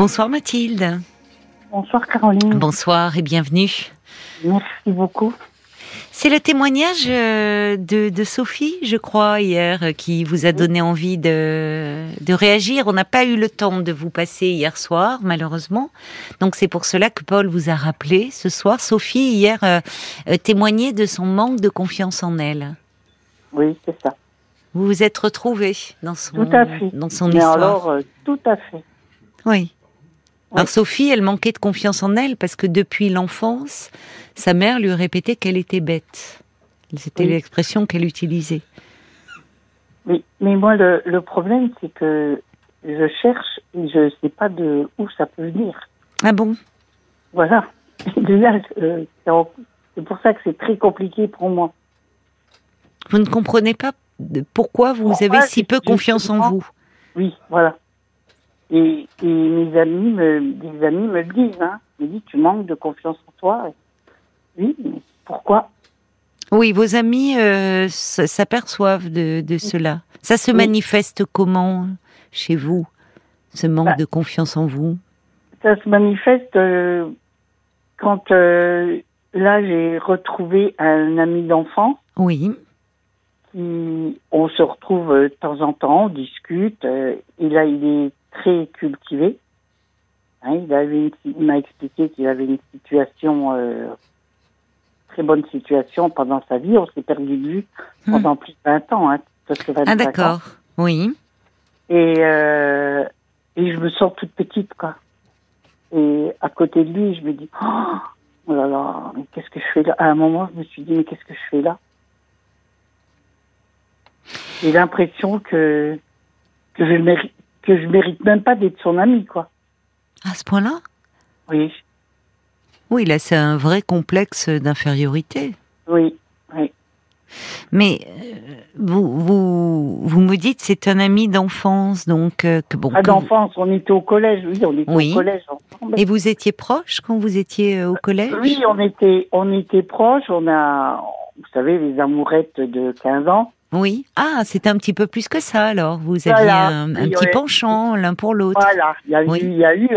Bonsoir Mathilde. Bonsoir Caroline. Bonsoir et bienvenue. Merci beaucoup. C'est le témoignage euh, de, Sophie, je crois, hier, euh, qui vous a donné envie de, de réagir. On n'a pas eu le temps de vous passer hier soir, malheureusement. Donc c'est pour cela que Paul vous a rappelé ce soir. Sophie, hier, euh, témoignait de son manque de confiance en elle. Oui, c'est ça. Vous vous êtes retrouvée dans son, tout à fait. dans son histoire. alors, tout à fait. Oui. Alors Sophie, elle manquait de confiance en elle parce que depuis l'enfance, sa mère lui répétait qu'elle était bête. C'était l'expression qu'elle utilisait. Oui, mais moi le, problème c'est que je cherche et je ne sais pas de où ça peut venir. Ah bon? Voilà. Euh, c'est pour ça que c'est très compliqué pour moi. Vous ne comprenez pas pourquoi vous avez si peu confiance en vous? Oui, voilà. Et, mes amis me, des amis me le disent, hein. Ils me disent, tu manques de confiance en toi. Oui, mais pourquoi? Oui, vos amis euh, s'aperçoivent de, cela. Ça se manifeste comment chez vous, ce manque bah. de confiance en vous? Ça se manifeste euh, quand euh, là j'ai retrouvé un ami d'enfance. Oui. Qui, on se retrouve de temps en temps, on discute. et là, il est très cultivé. Hein, il avait m'a expliqué qu'il avait une situation, euh, très bonne situation pendant sa vie. On s'est perdu de vue hmm. pendant plus de 20 ans. Hein, ah d'accord, oui. Et, euh, et je me sens toute petite, quoi. Et à côté de lui, je me dis, oh, oh là là, mais qu'est-ce que je fais là? À un moment, je me suis dit, mais qu'est-ce que je fais là? J'ai l'impression que, que je mérite, que je mérite même pas d'être son ami, quoi. À ce point-là? Oui. Oui, là, c'est un vrai complexe d'infériorité. Oui, oui. Mais euh, vous, vous, vous me dites c'est un ami d'enfance, donc euh, que bon. Ah, d'enfance, on était au collège, oui, on était au collège ensemble. Et vous étiez proches quand vous étiez euh, au collège? Oui, on était, on était proches. On a, vous savez, les amourettes de 15 ans. Oui. Ah, c'est un petit peu plus que ça alors. Vous aviez un, petit penchant l'un pour l'autre. Voilà. Il y a eu, il y a eu,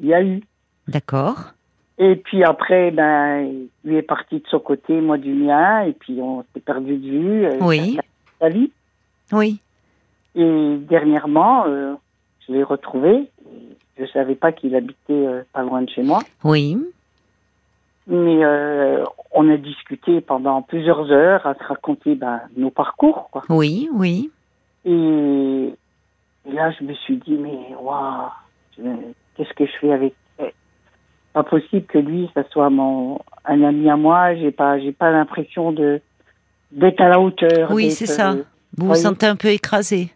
il y a eu. D'accord. Et puis après, ben, lui est parti de son côté, moi du mien, et puis on s'est perdu de vue. Euh, oui. Sa vie. Oui. Et dernièrement, euh, je l'ai retrouvé. Je savais pas qu'il habitait euh, pas loin de chez moi. Oui. Mais euh, on a discuté pendant plusieurs heures à se raconter ben, nos parcours. Quoi. Oui, oui. Et, là, je me suis dit, mais waouh, qu'est-ce que je fais avec Pas possible que lui, ça soit mon un ami à moi. J'ai pas, j'ai pas l'impression de d'être à la hauteur. Oui, c'est ça. Euh, vous vous sentez un peu écrasé.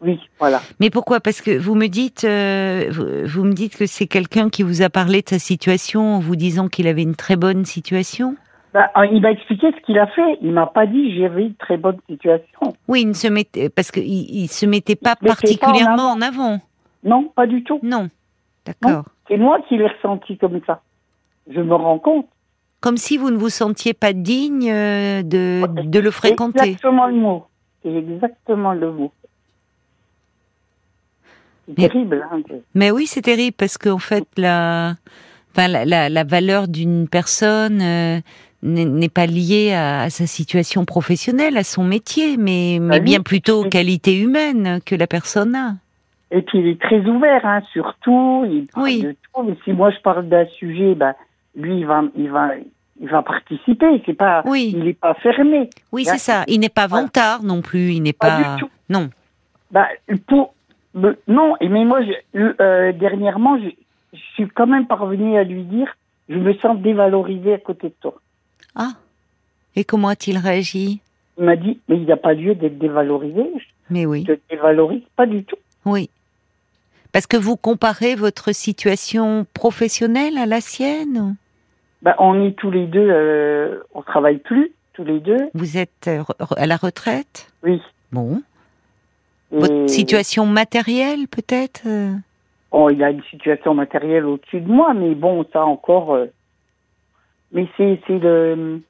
Oui, voilà. Mais pourquoi? Parce que vous me dites, euh, vous, me dites que c'est quelqu'un qui vous a parlé de sa situation en vous disant qu'il avait une très bonne situation? Bah, euh, il m'a expliqué ce qu'il a fait. Il m'a pas dit j'avais une très bonne situation. Oui, il ne se mettait parce qu'il il se mettait pas particulièrement en avant. Non, pas du tout. Non, d'accord. C'est moi qui l'ai ressenti comme ça. Je me rends compte. Comme si vous ne vous sentiez pas digne euh, de, de le fréquenter. C'est exactement le mot. C'est exactement le mot. C'est terrible. Hein, mais oui, c'est terrible parce qu'en fait, la, enfin, la, la, valeur d'une personne euh, n'est pas liée à, sa situation professionnelle, à son métier, mais, mais bah bien plutôt aux qualités humaines que la personne a. Et puis il est très ouvert, hein, surtout. Il parle oui. de tout. Mais si moi je parle d'un sujet, bah, lui il va, il va, il va participer. C'est pas, oui. il n'est pas fermé. Oui, c'est ça. Il n'est pas vantard non plus. Il n'est pas. pas... Du tout. Non. Bah, pour, non, mais moi, euh, dernièrement, je, suis quand même parvenue à lui dire je me sens dévalorisée à côté de toi. Ah Et comment a-t-il réagi? Il m'a dit mais il n'y a pas lieu d'être dévalorisé. Mais oui. Je te dévalorise pas du tout. Oui. Parce que vous comparez votre situation professionnelle à la sienne? Bah, On est tous les deux, euh, on travaille plus, tous les deux. Vous êtes euh, à la retraite? Oui. Bon. Votre situation matérielle, peut-être euh Oh, il a une situation matérielle au-dessus de moi, mais bon, ça encore. Euh, mais c'est c'est le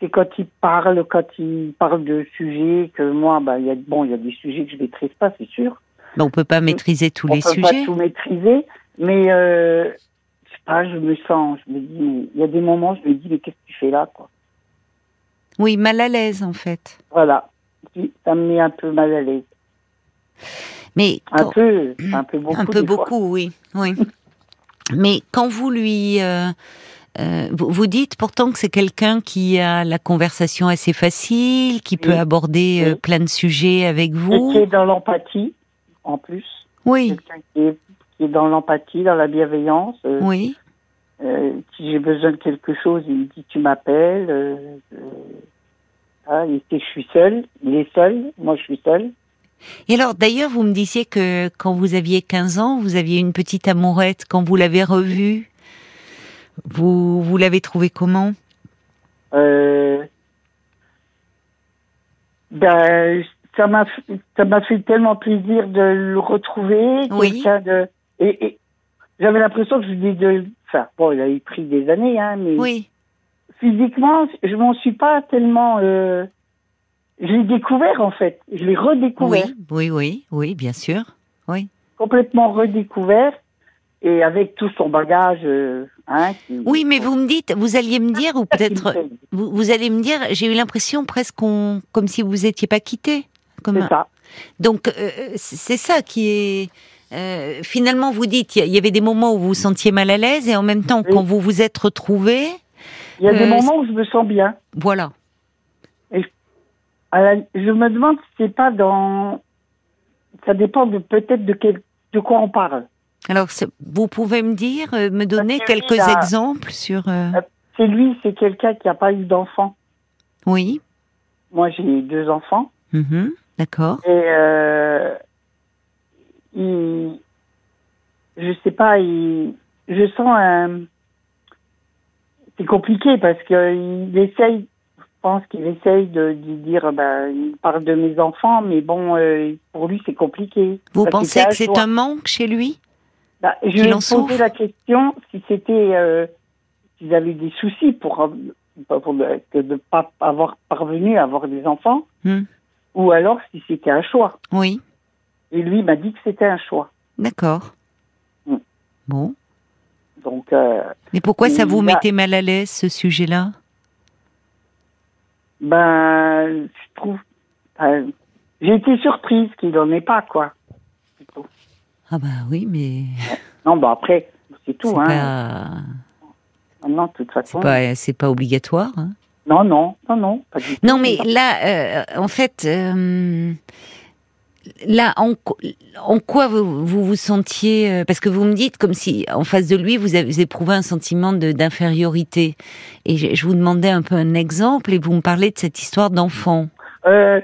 c'est quand il parle, quand il parle de sujets que moi, bah, il y a bon, il y a des sujets que je maîtrise pas, c'est sûr. on peut pas maîtriser tous on les peut sujets. Pas tout maîtriser, Mais euh, je sais pas, je me sens, je me dis, mais il y a des moments, je me dis, mais qu'est-ce que tu fais là, quoi? Oui, mal à l'aise en fait. Voilà, ça me met un peu mal à l'aise. Mais Un quand- peu, un peu beaucoup. un peu fois. beaucoup, oui, oui. Mais quand vous lui, euh, euh, vous, vous dites pourtant que c'est quelqu'un qui a la conversation assez facile, qui peut Oui. aborder euh, plein de sujets avec Et vous. qui est dans l'empathie, en plus. Oui, Quelqu'un qui est, qui est dans l'empathie, dans la bienveillance. oui. si j'ai besoin de quelque chose, il me dit tu m'appelles. Ah, il sait que je suis seule. Il est seul. Moi, je suis seule. Et alors, d'ailleurs, vous me disiez que quand vous aviez 15 ans, vous aviez une petite amourette. Quand vous l'avez revue, vous, vous l'avez trouvée comment? Euh, ben, ça m'a f- ça m'a fait tellement plaisir de le retrouver. Oui. de et, et j'avais l'impression que je lui de enfin bon, il a eu pris des années, hein, mais Oui, physiquement, je m'en suis pas tellement. Euh, je l'ai découvert en fait. Je l'ai redécouvert, oui, oui, oui, oui, bien sûr. Oui. complètement redécouvert, et avec tout son bagage. euh, hein, qui- Oui, mais vous me dites, vous alliez me dire, ou peut-être, C'est vous, vous allez me dire, j'ai eu l'impression presque qu'on- comme si vous étiez pas quitté. Comme un- ça. Donc euh, c'est ça qui est. euh, finalement, vous dites, il y, y avait des moments où vous vous sentiez mal à l'aise, et en même temps, Oui. quand vous vous êtes retrouvés, Il y a des Euh, moments où je me sens bien. voilà. La- je me demande si c'est pas dans. Ça dépend de peut-être de quel, de quoi on parle. Alors, vous pouvez me dire, euh, me donner que quelques exemples sur. euh, Euh, C'est lui, c'est quelqu'un qui n'a pas eu d'enfant. Oui. Moi, j'ai deux enfants. mhm, D'accord. Et euh, il, je sais pas, il, je sens un. C'est compliqué parce qu'il essaye, pense qu'il essaye de, de dire, ben, il parle de mes enfants, mais bon, euh, pour lui, c'est compliqué. Vous Parce pensez que c'est un manque chez lui Bah, je lui ai posé souffre la question si c'était euh, s'ils avaient des soucis pour, euh, pour de ne pas avoir parvenu à avoir des enfants, Hmm. ou alors si c'était un choix. Oui. Et lui m'a dit que c'était un choix. D'accord. Mm. Bon. Donc, euh, Mais pourquoi ça vous a- mettait mal à l'aise ce sujet-là? Ben, je trouve. euh, j'ai été surprise qu'il n'en ait pas, quoi. Plutôt. Ah bah oui, mais Non, bah après, c'est tout, c'est hein. pas, Non, de toute façon. c'est pas obligatoire. hein. Non, non, non, non, pas du tout. Non, mais là, euh, en fait, euh, là, en, quoi vous, vous vous sentiez euh, Parce que vous me dites comme si, en face de lui, vous avez éprouvé un sentiment d'infériorité. Et je, je vous demandais un peu un exemple, et vous me parlez de cette histoire d'enfant. Euh,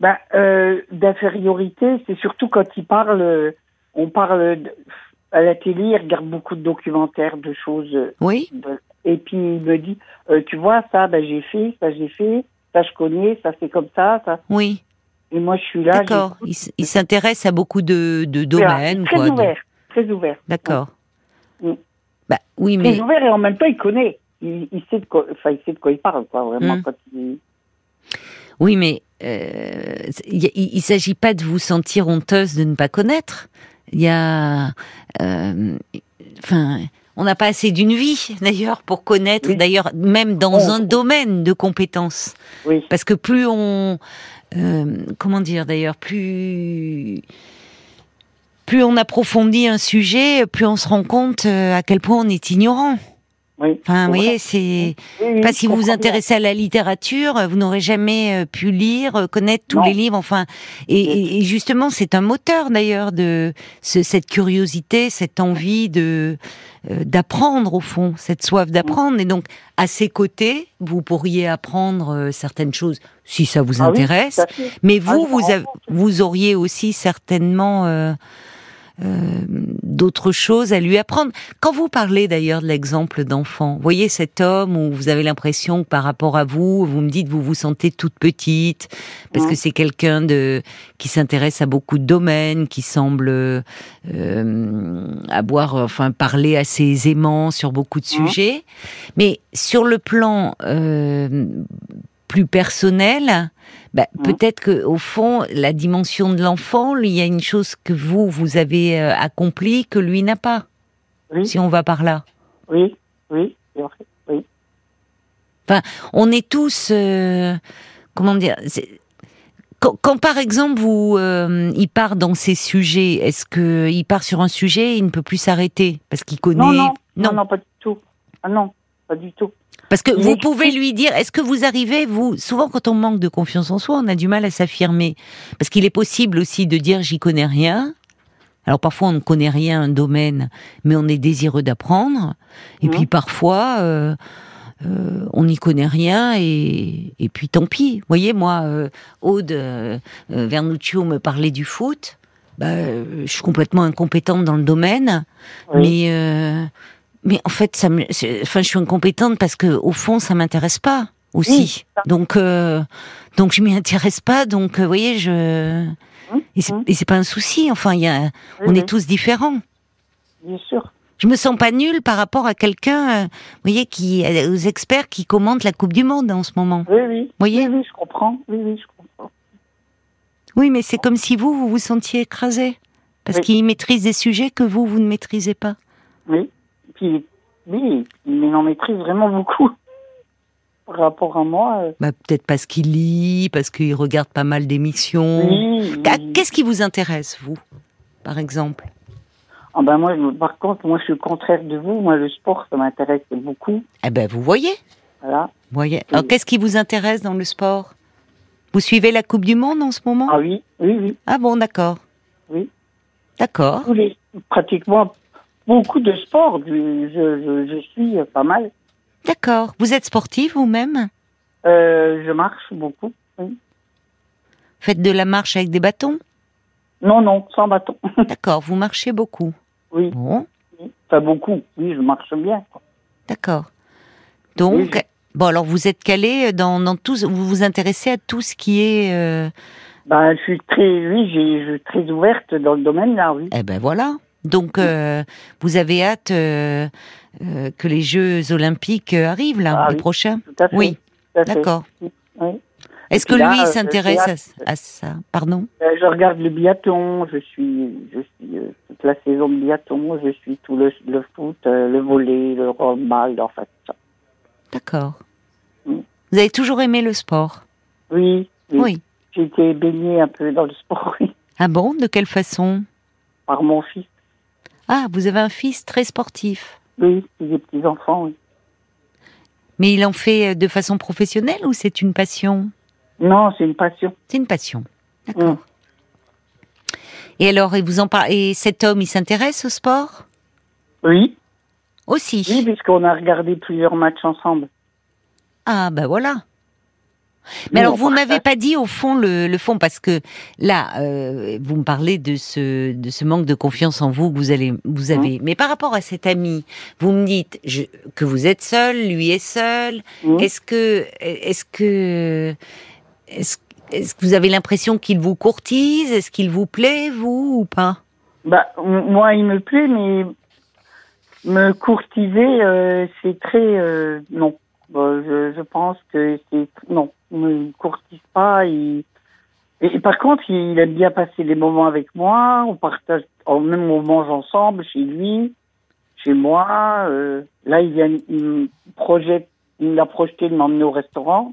ben, euh, d'infériorité, c'est surtout quand il parle, on parle de- à la télé, il regarde beaucoup de documentaires, de choses, euh, Oui, de- et puis il me dit, euh, tu vois, ça, ben, j'ai fait, ça, j'ai fait, ça, je connais, ça, c'est comme ça, ça. oui, Et moi, je suis là. d'accord. Il, s'intéresse à beaucoup de, domaines, Très quoi. de- ouvert, très ouvert. D'accord. Mm. Bah oui, Très mais ouvert et en même temps, il connaît. Il, il sait de quoi, enfin, il sait de quoi il parle, quoi, vraiment, Mm. quand il... Oui, mais euh, il il s'agit pas de vous sentir honteuse de ne pas connaître. Il y a, euh, enfin, on n'a pas assez d'une vie d'ailleurs pour connaître. Oui. D'ailleurs, même dans Oh. un domaine de compétences, Oui. parce que plus on, euh, comment dire d'ailleurs, plus plus on approfondit un sujet, plus on se rend compte euh, à quel point on est ignorant. Oui. Enfin, vous voyez, c'est Oui, oui, pas si vous vous bien. intéressez à la littérature, vous n'aurez jamais euh, pu lire, euh, connaître tous Non. les livres. Enfin, et, et- et justement, c'est un moteur d'ailleurs de ce- cette curiosité, cette envie de d'apprendre au fond, cette soif d'apprendre. Et donc, à ses côtés, vous pourriez apprendre euh, certaines choses si ça vous Ah oui, intéresse. Mais Ah, vous, vous, avez- vous auriez aussi certainement euh, euh, d'autres choses à lui apprendre. Quand vous parlez d'ailleurs de l'exemple d'enfant, voyez cet homme où vous avez l'impression que par rapport à vous, vous me dites vous vous sentez toute petite parce que c'est quelqu'un de qui s'intéresse à beaucoup de domaines, qui semble euh, avoir enfin parler assez aisément sur beaucoup de sujets, mais sur le plan euh, plus personnel, bah, Mhm. peut-être que au fond, la dimension de l'enfant, il y a une chose que vous vous avez euh, accomplie que lui n'a pas. Oui. si on va par là. Oui, oui. Oui. On est tous, euh, comment dire, c'est- quand, quand, par exemple vous, euh, il part dans ces sujets, est-ce que il part sur un sujet, et il ne peut plus s'arrêter parce qu'il connaît Non, non, non, non, pas du tout. Ah non, pas du tout. Parce que vous pouvez lui dire, est-ce que vous arrivez, vous, souvent quand on manque de confiance en soi, on a du mal à s'affirmer. Parce qu'il est possible aussi de dire j'y connais rien. Alors parfois on ne connaît rien un domaine, mais on est désireux d'apprendre. Et Mhm. puis parfois euh, euh, on n'y connaît rien et, et puis tant pis. Vous voyez, moi, euh, Aude Vernuccio me parlait du foot. Bah, je suis complètement incompétente dans le domaine. Oui. Mais mais en fait, ça me, c'est- enfin, je suis incompétente parce que au fond, ça m'intéresse pas aussi. Oui, donc euh, donc je m'y intéresse pas. Donc euh, vous voyez, je et c'est, hum. et c'est pas un souci. Enfin, y a, on oui, est tous différents. Bien sûr. Je me sens pas nulle par rapport à quelqu'un, euh, vous voyez, qui euh, aux experts qui commentent la Coupe du Monde en ce moment. Oui, oui. Voyez Oui, je comprends. Oui, oui, je comprends. Oui, mais c'est comme si vous vous vous sentiez écrasé parce qu'ils maîtrisent des sujets que vous vous ne maîtrisez pas. Oui. Puis, oui, mais il en maîtrise vraiment beaucoup. Par rapport à moi, euh, Bah, peut-être parce qu'il lit, parce qu'il regarde pas mal d'émissions. oui. Oui. Qu'est-ce qui vous intéresse, vous, par exemple? Ah ben moi, par contre, moi, je suis le contraire de vous. Moi, le sport, ça m'intéresse beaucoup. Eh ben, vous voyez. Voilà. Vous voyez. Alors, qu'est-ce qui vous intéresse dans le sport? Vous suivez la Coupe du Monde en ce moment? Ah oui, oui, oui. Ah bon, d'accord. Oui. D'accord. Pratiquement beaucoup de sports. Je, je, je, je suis pas mal. D'accord. Vous êtes sportif vous-même Euh, je marche beaucoup. Oui. Faites de la marche avec des bâtons Non, non, sans bâton. D'accord. Vous marchez beaucoup. oui, Bon, pas beaucoup. Oui, je marche bien. d'accord. Donc, Oui, je- bon, alors vous êtes calé dans, dans tout, vous vous intéressez à tout ce qui est. euh, Ben, je suis très, oui, je suis très ouverte dans le domaine là, oui. Eh ben voilà. Donc, euh, vous avez hâte euh, euh, que les Jeux Olympiques arrivent là, Ah les oui. prochains. Tout à fait. Oui, d'accord. Oui. Est-ce que là, lui s'intéresse à, à ça? Pardon? Je regarde le biathlon, je suis, je suis toute la saison de biathlon, je suis tout le, le foot, le volley, le handball, en fait. ça. D'accord. Mm. Vous avez toujours aimé le sport? Oui, oui. Oui. J'ai été baignée un peu dans le sport, oui, Ah bon? De quelle façon? Par mon fils. Ah, vous avez un fils très sportif. Oui, j'ai des petits enfants, oui. Mais il en fait euh, de façon professionnelle ou c'est une passion? Non, c'est une passion. C'est une passion. D'accord. Mm. Et alors, il vous en Et cet homme, il s'intéresse au sport? Oui, aussi oui, puisqu'on a regardé plusieurs matchs ensemble. Ah, ben voilà. Mais alors, vous m'avez pas dit au fond le, le fond parce que là, euh, vous me parlez de ce de ce manque de confiance en vous que vous allez vous Hein? avez. Mais par rapport à cet ami, vous me dites je, que vous êtes seul, lui est seul. Mm. Est-ce que est-ce que est-ce que vous avez l'impression qu'il vous courtise? Est-ce qu'il vous plaît, vous ou pas? Bah, moi, il me plaît, mais me courtiser, euh, c'est très euh, non. Bah, je, je pense que c'est non, me courtise pas. Il... Et, par contre, il aime bien passer des moments avec moi. On partage, en même on mange ensemble chez lui, chez moi. euh, là, il vient, il me projette, il m'a projeté de m'emmener au restaurant.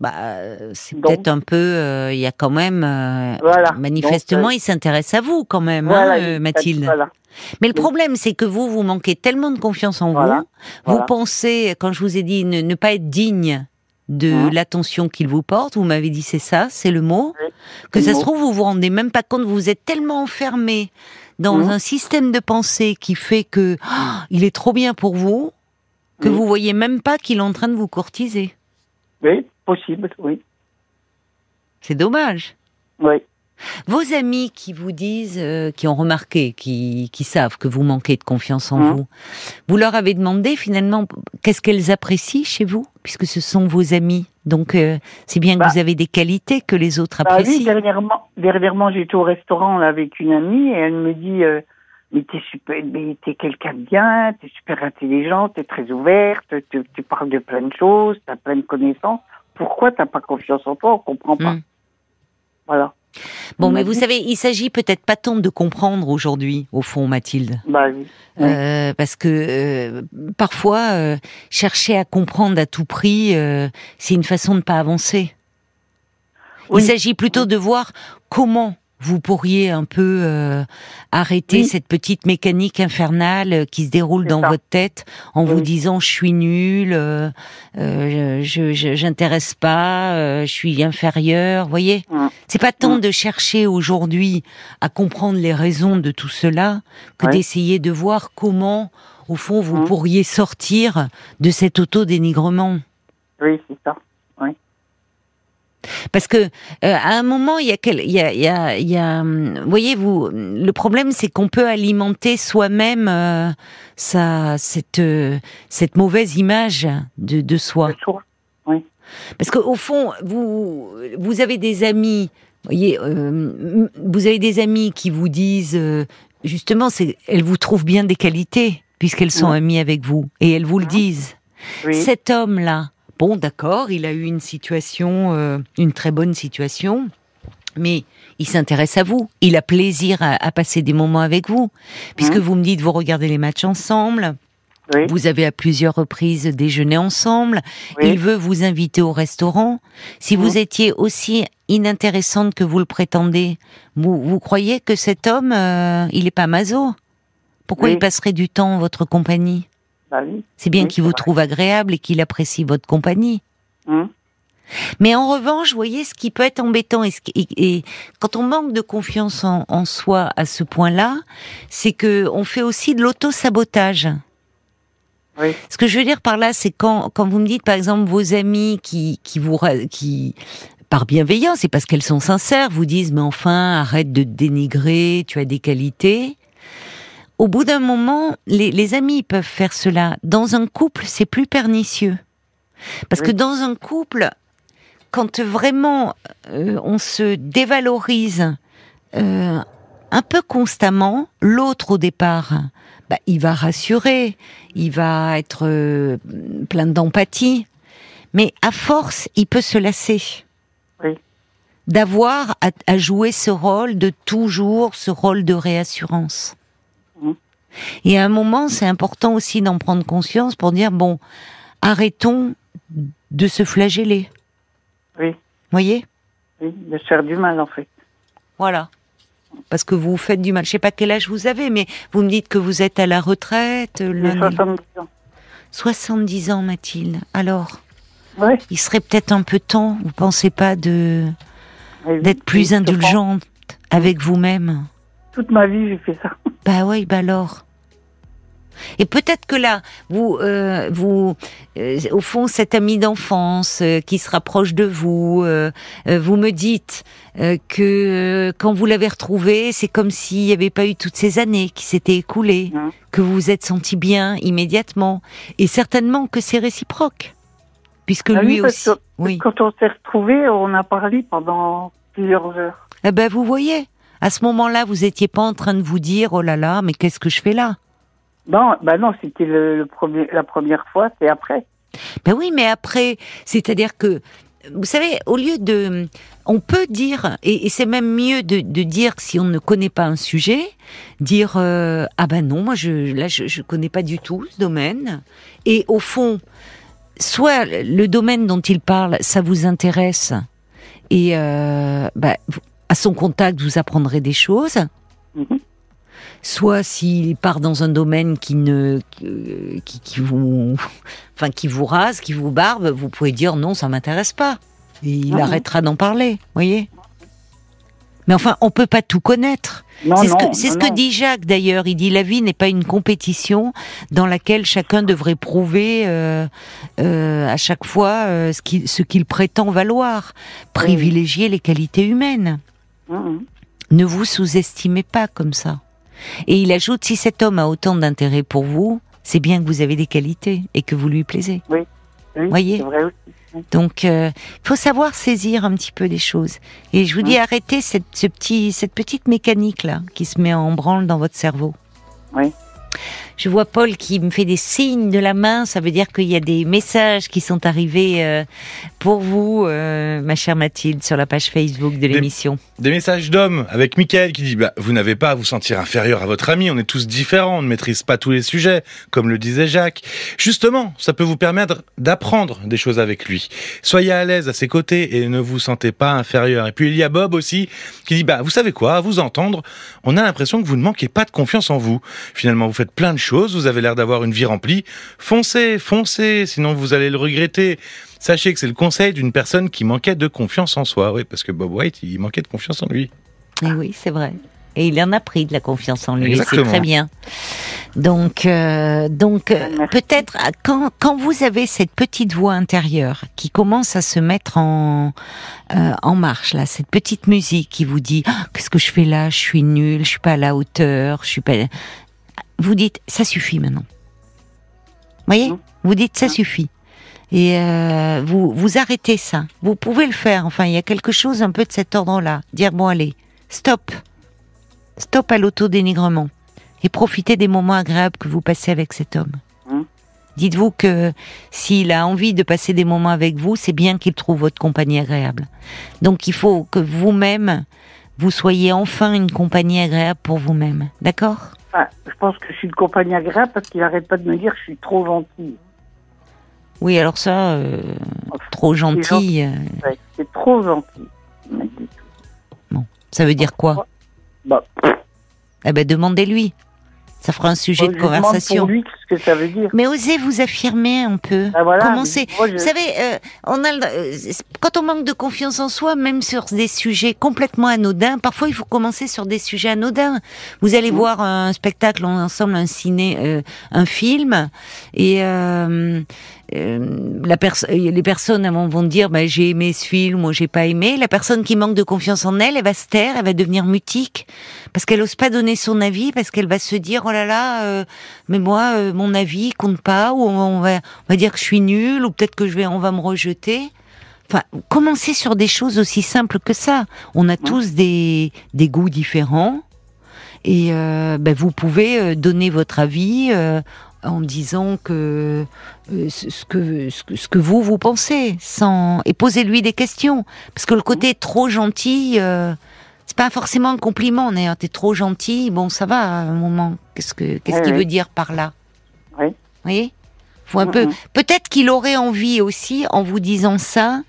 Bah, euh, c'est peut-être un peu. euh, Il y a quand même. euh, Voilà. Manifestement, Donc, il s'intéresse à vous quand même, Voilà, hein, il- Mathilde. Voilà. Mais le problème, c'est que vous, vous manquez tellement de confiance en Voilà, vous. Vous pensez, quand je vous ai dit ne, ne pas être digne de Hein. l'attention qu'il vous porte, vous m'avez dit c'est ça, c'est le mot. Oui, Que ça se trouve, vous vous rendez même pas compte, vous êtes tellement enfermé dans Mhm. un système de pensée qui fait que ah, il est trop bien pour vous que Oui. vous voyez même pas qu'il est en train de vous courtiser. Oui, possible, oui. C'est dommage. Oui. Vos amis qui vous disent, euh, qui ont remarqué, qui, qui savent que vous manquez de confiance en Mhm. vous, vous leur avez demandé finalement qu'est-ce qu'elles apprécient chez vous, puisque ce sont vos amis. Donc euh, c'est bien que Bah. vous avez des qualités que les autres Bah oui, apprécient. dernièrement, dernièrement j'étais au restaurant là, avec une amie et elle me dit euh, mais t'es super, mais t'es quelqu'un de bien, t'es super intelligente, t'es très ouverte, tu, tu parles de plein de choses, t'as plein de connaissances. Pourquoi t'as pas confiance en toi? On comprend pas. Mm. Voilà. Bon, mais m'a vous savez, il s'agit peut-être pas tant de comprendre aujourd'hui, au fond, Mathilde. Bah oui. Euh, parce que euh, parfois, euh, chercher à comprendre à tout prix, euh, c'est une façon de pas avancer. Oui. Il s'agit plutôt de voir comment vous pourriez un peu euh, arrêter Oui. cette petite mécanique infernale euh, qui se déroule dans ça. votre tête en vous Oui. disant je suis nul, euh, euh, je j'intéresse pas, je suis inférieur. Voyez, Mm. c'est pas tant Mm. de chercher aujourd'hui à comprendre les raisons de tout cela que d'essayer de voir comment, au fond, vous Mm. pourriez sortir de cet auto-dénigrement. Oui, c'est ça. Parce que euh, à un moment, il y a, quel, il y a, il y a, il y a, hum, voyez vous, le problème c'est qu'on peut alimenter soi-même euh, sa cette euh, cette mauvaise image de, de soi. Le soir. Parce qu'au fond, vous vous avez des amis, voyez, euh, vous avez des amis qui vous disent euh, justement, c'est elles vous trouvent bien des qualités puisqu'elles sont Ouais. amies avec vous et elles vous le Mhm. disent. Oui. Cet homme-là, bon, d'accord, il a eu une situation, euh, une très bonne situation, mais il s'intéresse à vous. Il a plaisir à, à passer des moments avec vous, puisque Mhm. vous me dites vous regardez les matchs ensemble. Oui. Vous avez à plusieurs reprises déjeuné ensemble. Oui. Il veut vous inviter au restaurant. Si vous Mhm. étiez aussi inintéressante que vous le prétendez, vous, vous croyez que cet homme, euh, il est pas maso? Pourquoi Oui. il passerait du temps en votre compagnie? Oui. C'est bien Oui, qu'il vous vrai. trouve agréable et qu'il apprécie votre compagnie. Hum. Mais en revanche, vous voyez, ce qui peut être embêtant, et, ce qui- et- et quand on manque de confiance en, en soi à ce point-là, c'est que on fait aussi de l'auto-sabotage. Oui. Ce que je veux dire par là, c'est quand, quand vous me dites, par exemple, vos amis qui, qui vous, qui, par bienveillance et parce qu'elles sont sincères, vous disent, mais enfin, arrête de te dénigrer, tu as des qualités. Au bout d'un moment, les, les amis peuvent faire cela. Dans un couple, c'est plus pernicieux. Parce Oui. que dans un couple, quand vraiment euh, on se dévalorise euh, un peu constamment, l'autre au départ, bah, il va rassurer, il va être euh, plein d'empathie, mais à force, il peut se lasser. Oui. D'avoir à, à jouer ce rôle de toujours, ce rôle de réassurance. Et à un moment, c'est important aussi d'en prendre conscience pour dire bon, arrêtons de se flageller. Oui. Voyez? Oui. De se faire du mal, en fait. Voilà. Parce que vous vous faites du mal. Je sais pas quel âge vous avez, mais vous me dites que vous êtes à la retraite. Des- 70 ans. 70 ans, Mathilde. Alors, Ouais. il serait peut-être un peu temps, vous pensez pas, de Oui, d'être plus indulgente avec vous-même? Toute ma vie, j'ai fait ça. Bah oui, bah alors. Et peut-être que là, vous, euh, vous, euh, au fond, cet ami d'enfance euh, qui se rapproche de vous, euh, euh, vous me dites euh, que euh, quand vous l'avez retrouvé, c'est comme s'il n'y avait pas eu toutes ces années qui s'étaient écoulées, Mhm. que vous vous êtes senti bien immédiatement, et certainement que c'est réciproque, puisque Ah lui oui, aussi. que Oui. Quand on s'est retrouvés, on a parlé pendant plusieurs heures. Eh ben, vous voyez, à ce moment-là, vous étiez pas en train de vous dire, oh là là, mais qu'est-ce que je fais là? Non, bah non, c'était le, le premier, la première fois, c'est après. Ben oui, mais après, c'est-à-dire que, vous savez, au lieu de, on peut dire, et, c'est même mieux de, de dire si on ne connaît pas un sujet, dire euh, ah ben non, moi je, là je, je connais pas du tout ce domaine, et au fond, soit le domaine dont il parle, ça vous intéresse, et euh, vous- à son contact vous apprendrez des choses. Mhm. Soit s'il part dans un domaine qui ne qui, qui- qui vous enfin qui vous rase, qui vous barbe, vous pouvez dire non, ça m'intéresse pas. Et il arrêtera d'en parler, voyez. Mais enfin, on peut pas tout connaître. C'est ce que ce dit Jacques d'ailleurs. Il dit la vie n'est pas une compétition dans laquelle chacun devrait prouver euh, euh, à chaque fois euh, ce qu'il ce qu'il prétend valoir. Privilégier les qualités humaines. Ne vous sous-estimez pas comme ça. Et il ajoute, si cet homme a autant d'intérêt pour vous, c'est bien que vous avez des qualités et que vous lui plaisez. Oui, Voyez. c'est vrai aussi. Donc, il faut savoir saisir un petit peu les choses. Et je vous dis, arrêtez cette, ce petit, cette petite mécanique-là qui se met en branle dans votre cerveau. Oui. Je vois Paul qui me fait des signes de la main. Ça veut dire qu'il y a des messages qui sont arrivés euh, pour vous, euh, ma chère Mathilde, sur la page Facebook de l'émission. Des, messages d'hommes avec Mickaël qui dit bah, Vous n'avez pas à vous sentir inférieur à votre ami, on est tous différents, on ne maîtrise pas tous les sujets, comme le disait Jacques. Justement, ça peut vous permettre d'apprendre des choses avec lui. Soyez à l'aise à ses côtés et ne vous sentez pas inférieur. Et puis il y a Bob aussi qui dit bah, Vous savez quoi, à vous entendre, on a l'impression que vous ne manquez pas de confiance en vous. Finalement, vous faites plein de choses, vous avez l'air d'avoir une vie remplie. Foncez, foncez, sinon vous allez le regretter. Sachez que c'est le conseil d'une personne qui manquait de confiance en soi. Oui, parce que Bob White, il manquait de confiance en lui. Et oui, c'est vrai. Et il en a pris de la confiance en lui. C'est très bien. Donc, euh, donc euh, peut-être quand, quand vous avez cette petite voix intérieure qui commence à se mettre en euh, en marche là, cette petite musique qui vous dit ah, qu'est-ce que je fais là, je suis nul, je suis pas à la hauteur, je suis pas. Vous dites ça suffit maintenant. Voyez, vous dites ça suffit. Et euh, vous vous arrêtez ça. Vous pouvez le faire. Enfin, il y a quelque chose un peu de cet ordre-là. Dire bon allez, stop, stop à l'autodénigrement et profitez des moments agréables que vous passez avec cet homme. Hum. Dites-vous que s'il a envie de passer des moments avec vous, c'est bien qu'il trouve votre compagnie agréable. Donc il faut que vous-même, vous soyez enfin une compagnie agréable pour vous-même. D'accord? Je pense que je suis une compagnie agréable parce qu'il arrête pas de me dire que je suis trop gentille. Oui, alors ça, euh, trop C'est gentil, gentil. euh, Ouais, c'est trop gentil. il m'a dit. ça veut dire quoi? Bah, Eh ben, demandez-lui. Ça fera un sujet je de conversation. pour lui ce que ça veut dire. Mais osez vous affirmer un peu. Ah, voilà, Commencez. mais moi, je- Vous savez, euh, on a le- euh, quand on manque de confiance en soi, même sur des sujets complètement anodins, parfois il faut commencer sur des sujets anodins. Vous allez voir un spectacle ensemble, un ciné, euh, un film, et euh, euh, la les personnes vont dire bah, j'ai aimé ce film ou j'ai pas aimé. La personne qui manque de confiance en elle, elle va se taire, elle va devenir mutique parce qu'elle ose pas donner son avis, parce qu'elle va se dire oh là là, euh, mais moi euh, mon avis compte pas ou on, va on va dire que je suis nulle ou peut-être que je vais on va me rejeter. Enfin, commencez sur des choses aussi simples que ça. On a tous des des goûts différents et euh, ben, vous pouvez donner votre avis euh, en disant que euh, ce que ce que ce que vous vous pensez sans et posez-lui des questions. Parce que le côté trop gentil euh, c'est pas forcément un compliment d'ailleurs t'es trop gentil bon ça va à un moment. Qu'est-ce que qu'est-ce Oui, qu'il oui. veut dire par là? Oui. vous voyez faut un peu peut-être qu'il aurait envie aussi en vous disant ça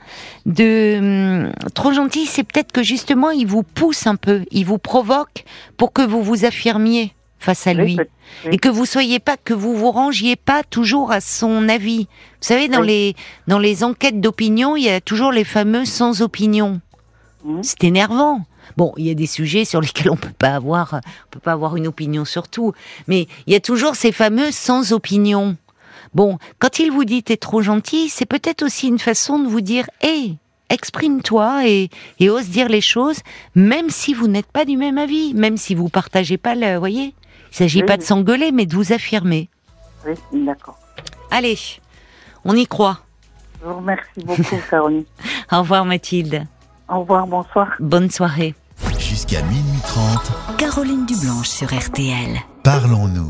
de hum, trop gentil c'est peut-être que justement il vous pousse un peu il vous provoque pour que vous vous affirmiez face à lui oui. et que vous soyez pas que vous vous rangiez pas toujours à son avis. Vous savez dans Oui. les dans les enquêtes d'opinion, il y a toujours les fameux sans opinion. Mhm. C'est énervant. Bon, il y a des sujets sur lesquels on peut pas avoir on peut pas avoir une opinion sur tout, mais il y a toujours ces fameux sans opinion. Bon, quand il vous dit t'es trop gentil, c'est peut-être aussi une façon de vous dire hé, exprime-toi et, et ose dire les choses, même si vous n'êtes pas du même avis, même si vous partagez pas le, voyez. Il s'agit Oui, pas oui. de s'engueuler, mais de vous affirmer. Oui, d'accord. Allez, on y croit. Je vous remercie beaucoup, Caroline. Au revoir Mathilde. Au revoir, bonsoir. Bonne soirée. Jusqu'à minuit 30, Caroline Dublanche sur RTL. parlons-nous.